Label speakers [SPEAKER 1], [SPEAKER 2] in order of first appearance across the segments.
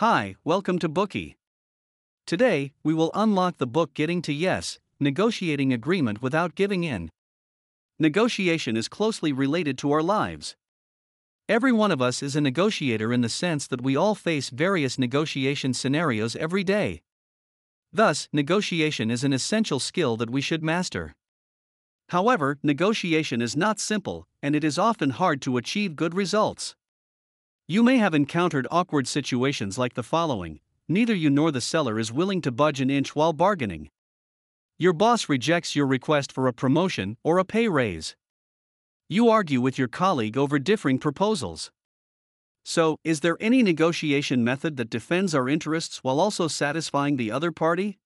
[SPEAKER 1] Hi, welcome to Bookey. Today, we will unlock the book Getting to Yes Negotiating Agreement Without Giving In. Negotiation is closely related to our lives. Every one of us is a negotiator in the sense that we all face various negotiation scenarios every day. Thus, negotiation is an essential skill that we should master. However, negotiation is not simple, and it is often hard to achieve good results. You may have encountered awkward situations like the following neither you nor the seller is willing to budge an inch while bargaining. Your boss rejects your request for a promotion or a pay raise. You argue with your colleague over differing proposals. So, is there any negotiation method that defends our interests while also satisfying the other party?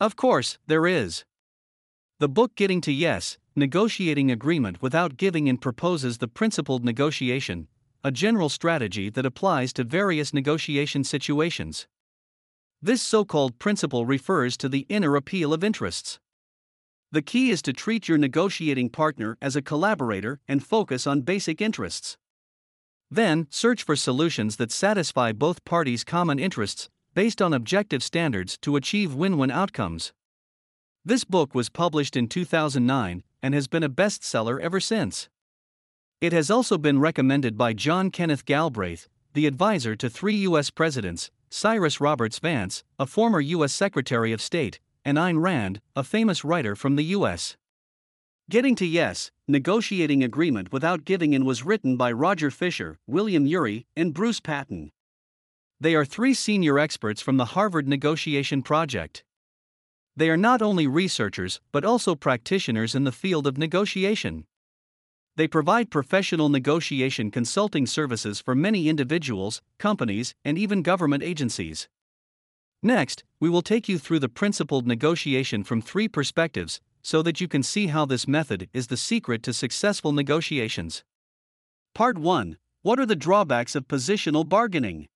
[SPEAKER 1] Of course, there is. The book Getting to Yes Negotiating Agreement Without Giving In proposes the principled negotiation, a general strategy that applies to various negotiation situations. This so called principle refers to the inner appeal of interests. The key is to treat your negotiating partner as a collaborator and focus on basic interests. Then, search for solutions that satisfy both parties' common interests, based on objective standards to achieve win win outcomes. This book was published in 2009 and has been a bestseller ever since. It has also been recommended by John Kenneth Galbraith, the advisor to three U.S. presidents Cyrus Roberts Vance, a former U.S. Secretary of State, and Ayn Rand, a famous writer from the U.S. Getting to Yes, Negotiating Agreement Without Giving In was written by Roger Fisher, William Ury, and Bruce Patton. They are three senior experts from the Harvard Negotiation Project. They are not only researchers but also practitioners in the field of negotiation. They provide professional negotiation consulting services for many individuals, companies, and even government agencies. Next, we will take you through the principled negotiation from three perspectives so that you can see how this method is the secret to successful negotiations. Part 1 What are the drawbacks of positional bargaining?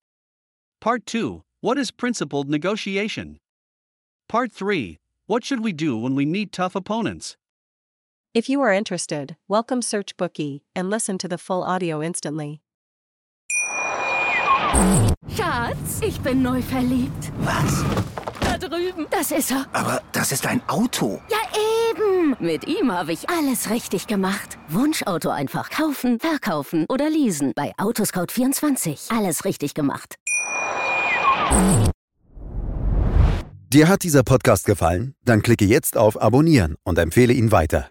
[SPEAKER 1] Part 2 What is principled negotiation? Part 3 What should we do when we meet tough opponents?
[SPEAKER 2] If you are interested, welcome Search Bookie and listen to the full audio instantly.
[SPEAKER 3] Schatz, ich bin neu verliebt.
[SPEAKER 4] Was?
[SPEAKER 3] Da drüben. Das ist er.
[SPEAKER 4] Aber das ist ein Auto.
[SPEAKER 3] Ja, eben. Mit ihm habe ich alles richtig gemacht. Wunschauto einfach kaufen, verkaufen oder leasen. Bei Autoscout24. Alles richtig gemacht.
[SPEAKER 5] Dir hat dieser Podcast gefallen? Dann klicke jetzt auf Abonnieren und empfehle ihn weiter.